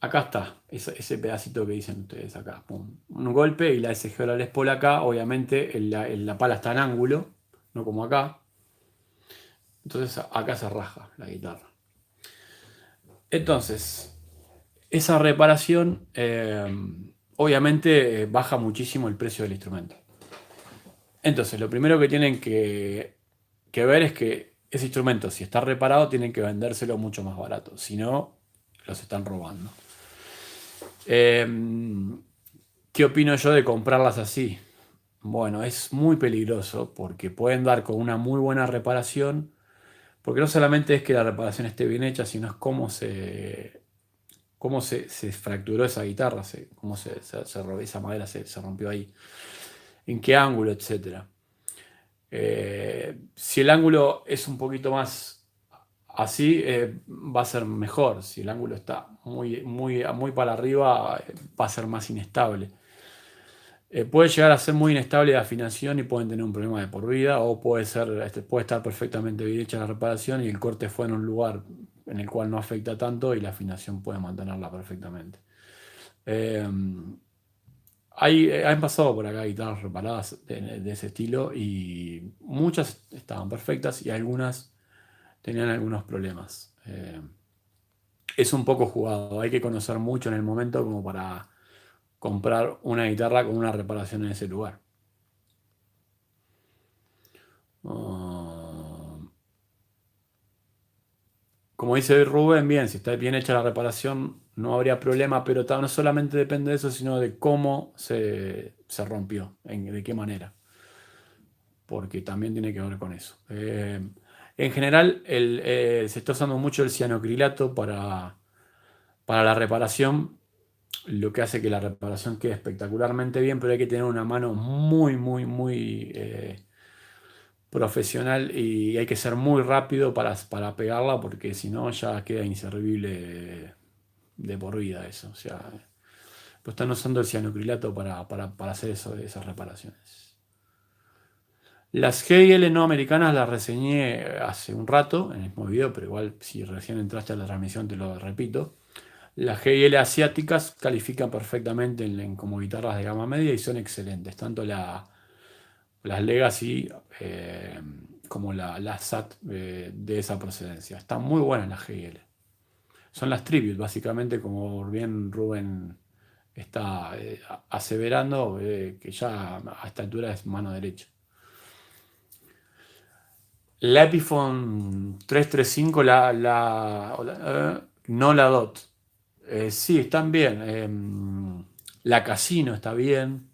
Acá está, ese, pedacito que dicen ustedes acá. Un golpe y la SG o la Les Paul acá, obviamente la pala está en ángulo no como acá. Entonces acá se raja la guitarra. Entonces, esa reparación eh, obviamente eh, baja muchísimo el precio del instrumento. Entonces, lo primero que tienen que, ver es que ese instrumento, si está reparado, tienen que vendérselo mucho más barato. Si no, los están robando. Eh, ¿Qué opino yo de comprarlas así? Bueno, es muy peligroso porque pueden dar con una muy buena reparación, porque no solamente es que la reparación esté bien hecha, sino es cómo se, cómo se, fracturó esa guitarra, cómo se, esa madera se, rompió ahí, en qué ángulo, etc. Eh, si el ángulo es un poquito más así, eh, va a ser mejor. Si el ángulo está muy, muy, muy para arriba, va a ser más inestable. Eh, puede llegar a ser muy inestable de afinación y pueden tener un problema de por vida, o puede, ser, este, puede estar perfectamente bien hecha la reparación y el corte fue en un lugar en el cual no afecta tanto y la afinación puede mantenerla perfectamente. Eh, hay, eh, han pasado por acá guitarras reparadas de, ese estilo y muchas estaban perfectas y algunas tenían algunos problemas. es un poco jugado, hay que conocer mucho en el momento como para comprar una guitarra con una reparación en ese lugar. Ah. como dice Rubén, bien, si está bien hecha la reparación no habría problema, pero no solamente depende de eso, sino de cómo se, rompió, de qué manera. Porque también tiene que ver con eso. Eh, en general, eh, se está usando mucho el cianocrilato para, para la reparación lo que hace que la reparación quede espectacularmente bien, pero hay que tener una mano muy, muy, muy eh, profesional y hay que ser muy rápido para, para pegarla porque si no ya queda inservible de, por vida eso. O sea, pues están usando el cianocrilato para, hacer eso, esas reparaciones. Las GL no americanas las reseñé hace un rato en el mismo video, pero igual si recién entraste a la transmisión te lo repito. Las GL asiáticas califican perfectamente en, como guitarras de gama media y son excelentes. Tanto la, las Legacy eh, como la, la SAT eh, de esa procedencia. Están muy buenas las GL. Son las tribute, básicamente, como bien Rubén está eh, aseverando, que ya a esta altura es mano derecha. La Epiphone 335, la, la, no la DOT. Sí, están bien. Em, la Casino está bien.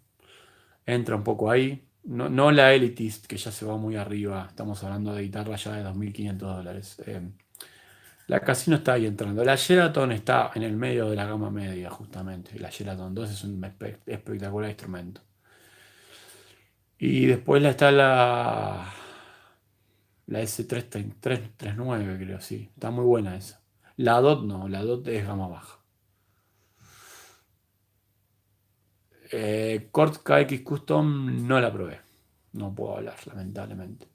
Entra un poco ahí. No, la Elitist, que ya se va muy arriba. Estamos hablando de guitarra ya de 2.500 dólares. Eh, la Casino está ahí entrando. La Sheraton está en el medio de la gama media, justamente. La Sheraton 2 es un espectacular instrumento. Y después está la, la S339, creo, sí. Está muy buena esa. La DOT no, la DOT es gama baja. Eh, KX Custom no la probé. No puedo hablar, lamentablemente.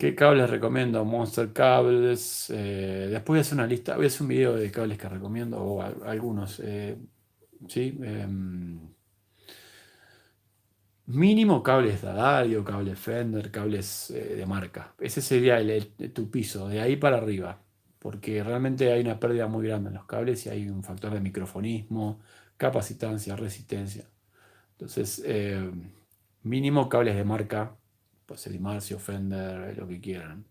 ¿Qué cables recomiendo? Monster Cables. Eh, después voy a hacer una lista, voy a hacer un video de cables que recomiendo, o algunos. Eh, ¿sí? Em, mínimo cables Dadario, cables Fender, cables eh, de marca. Ese sería tu piso, de ahí para arriba porque realmente hay una pérdida muy grande en los cables y hay un factor de microfonismo, capacitancia, resistencia. Entonces, eh, mínimo cables de marca, pues el Marcio, Fender, lo que quieran.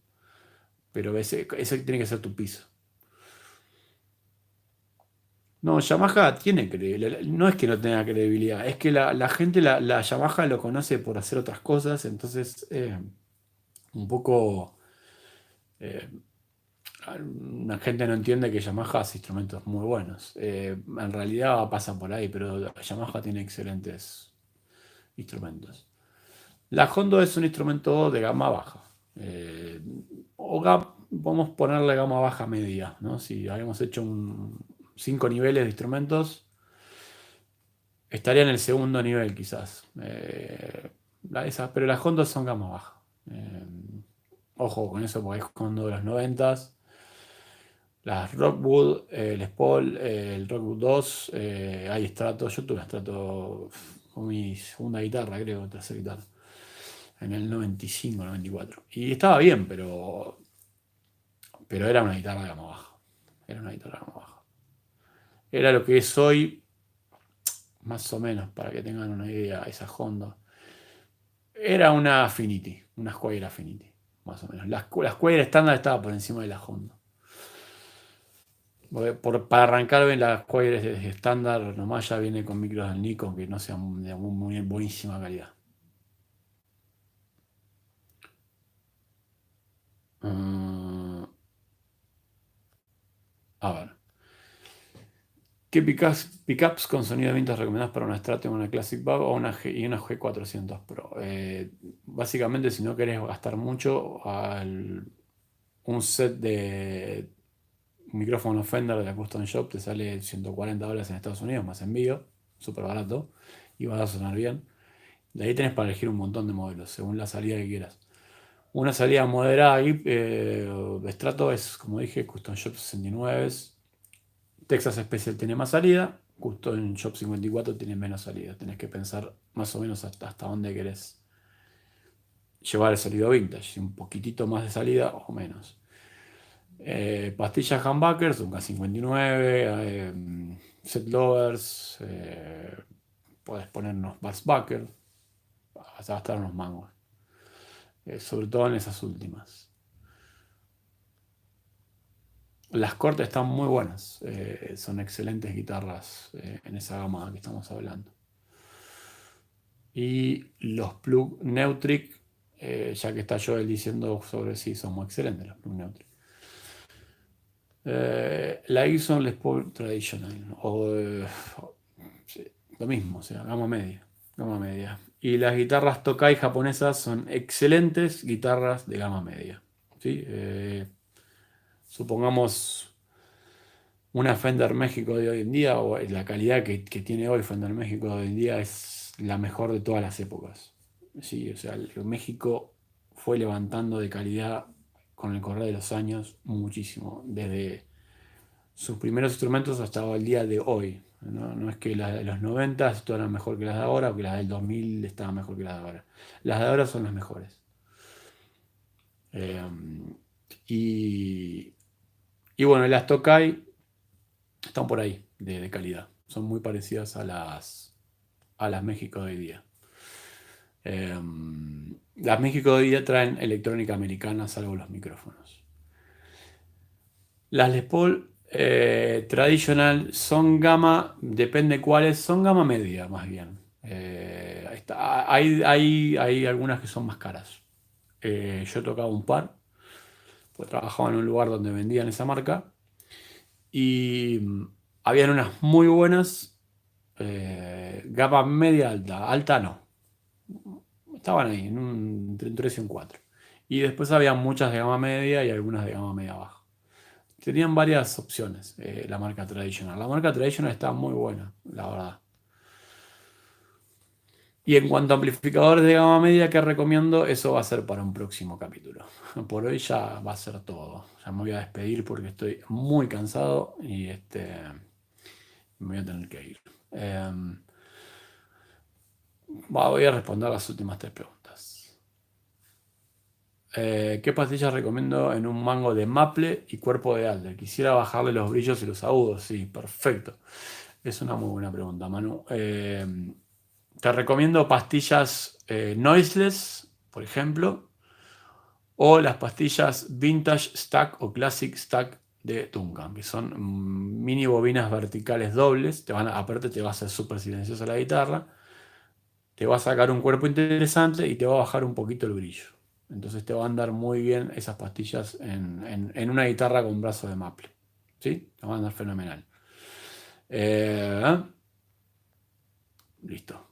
Pero ese, tiene que ser tu piso. No, Yamaha tiene credibilidad. No es que no tenga credibilidad, es que la, gente, la, Yamaha lo conoce por hacer otras cosas, entonces eh, un poco eh, la gente no entiende que Yamaha hace instrumentos muy buenos. Eh, en realidad pasa por ahí, pero Yamaha tiene excelentes instrumentos. La Hondo es un instrumento de gama baja. Eh, o podemos ponerle gama baja media, Si habíamos hecho cinco niveles de instrumentos, estaría en el segundo nivel quizás. Eh, pero las Hondo son gama baja. ojo con eso porque es Hondo de los noventas las Rockwood, el Spall, el Rockwood 2, eh, hay estratos. Yo tuve estrato con mi segunda guitarra, creo, tercera guitarra, en el 95, 94. Y estaba bien, pero, pero era una guitarra de gama baja. Era una guitarra de gama baja. Era lo que es hoy, más o menos, para que tengan una idea, esa Honda. Era una Affinity, una Squire Affinity, más o menos. La, la Squire estándar estaba por encima de la Honda para arrancar bien las Squire estándar, nomás ya viene con micros del Nikon que no sean de muy buenísima calidad. Mm. a ver. ¿Qué pickups, con sonido de ventas recomendadas para una Stratum, una Classic Bug o una G, y una G400 Pro? Eh, básicamente, si no querés gastar mucho, un set de micrófono Fender de Custom Shop te sale 140 dólares en Estados Unidos más envío, súper barato, y vas a sonar bien. De ahí tenés para elegir un montón de modelos, según la salida que quieras. Una salida moderada y eh, Strato es, como dije, Custom Shop 69. Texas Special tiene más salida, Custom Shop 54 tiene menos salida. Tenés que pensar más o menos hasta, hasta dónde querés llevar el salido vintage, un poquitito más de salida o menos. Eh, pastillas humbuckers, un K59, eh, set lovers, eh, puedes ponernos bassbucker, hasta gastar unos mangos, sobre todo en esas últimas. Las cortes están muy buenas, son excelentes guitarras en esa gama que estamos hablando. Y los plug Neutric, ya que está Joel diciendo sobre si son muy excelentes los plug Neutric. Eh, la Gibson Les Paul Traditional, o eh, lo mismo, o sea, gama media, gama media. Y las guitarras Tokai japonesas son excelentes guitarras de gama media. ¿sí? Eh, supongamos una Fender México de hoy en día, o la calidad que, tiene hoy Fender México de hoy en día es la mejor de todas las épocas. Sí, o sea, México fue levantando de calidad con el correr de los años muchísimo. Desde sus primeros instrumentos hasta el día de hoy. No, es que las de los 90 eran mejor que las de ahora, o que las del 2000 estaban mejor que las de ahora. Las de ahora son las mejores. Eh, y, y, bueno, las Tokai están por ahí de, calidad. Son muy parecidas a las, a las México de hoy día. Eh, las México de hoy día traen electrónica americana, salvo los micrófonos. Las Les Paul eh, tradicional son gama, depende cuáles, son gama media más bien. Eh, hay, hay, hay, algunas que son más caras. Eh, yo tocaba un par, pues trabajaba en un lugar donde vendían esa marca y mm, habían unas muy buenas, gama media alta, alta no. Estaban ahí, en un, entre un 3 y un 4. Y después había muchas de gama media y algunas de gama media baja tenían varias opciones eh, la marca tradicional. La marca tradicional está muy buena, la verdad. Y en cuanto a amplificadores de gama media que recomiendo, eso va a ser para un próximo capítulo. Por hoy ya va a ser todo. Ya me voy a despedir porque estoy muy cansado y este, me voy a tener que ir. Em, voy a responder las últimas tres preguntas. Eh, ¿Qué pastillas recomiendo en un mango de maple y cuerpo de alder? Quisiera bajarle los brillos y los agudos. Sí, perfecto. Es una muy buena pregunta, Manu. Eh, te recomiendo pastillas eh, noiseless, por ejemplo, o las pastillas Vintage Stack o Classic Stack de Tuncan, que son mm, mini bobinas verticales dobles. Te van aparte, te va a hacer súper silenciosa la guitarra, te va a sacar un cuerpo interesante y te va a bajar un poquito el brillo. Entonces te van a andar muy bien esas pastillas en, una guitarra con brazo de maple. ¿Sí? Te van a andar fenomenal. Eh, listo.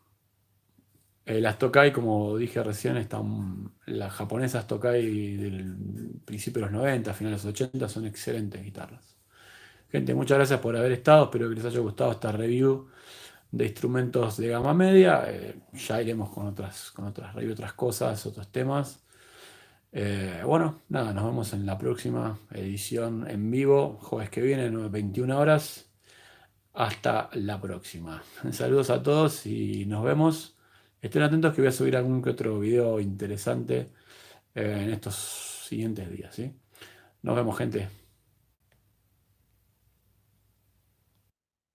Eh, las Tokai, como dije recién, están, las japonesas Tokai del principio de los 90, finales de los 80, son excelentes guitarras. Gente, muchas gracias por haber estado. Espero que les haya gustado esta review de instrumentos de gama media. Eh, ya iremos con otras, con otras review, otras cosas, otros temas. Eh, bueno, nada, nos vemos en la próxima edición en vivo, jueves que viene, 21 horas. Hasta la próxima. Saludos a todos y nos vemos. Estén atentos que voy a subir algún que otro video interesante eh, en estos siguientes días. ¿sí? Nos vemos, gente.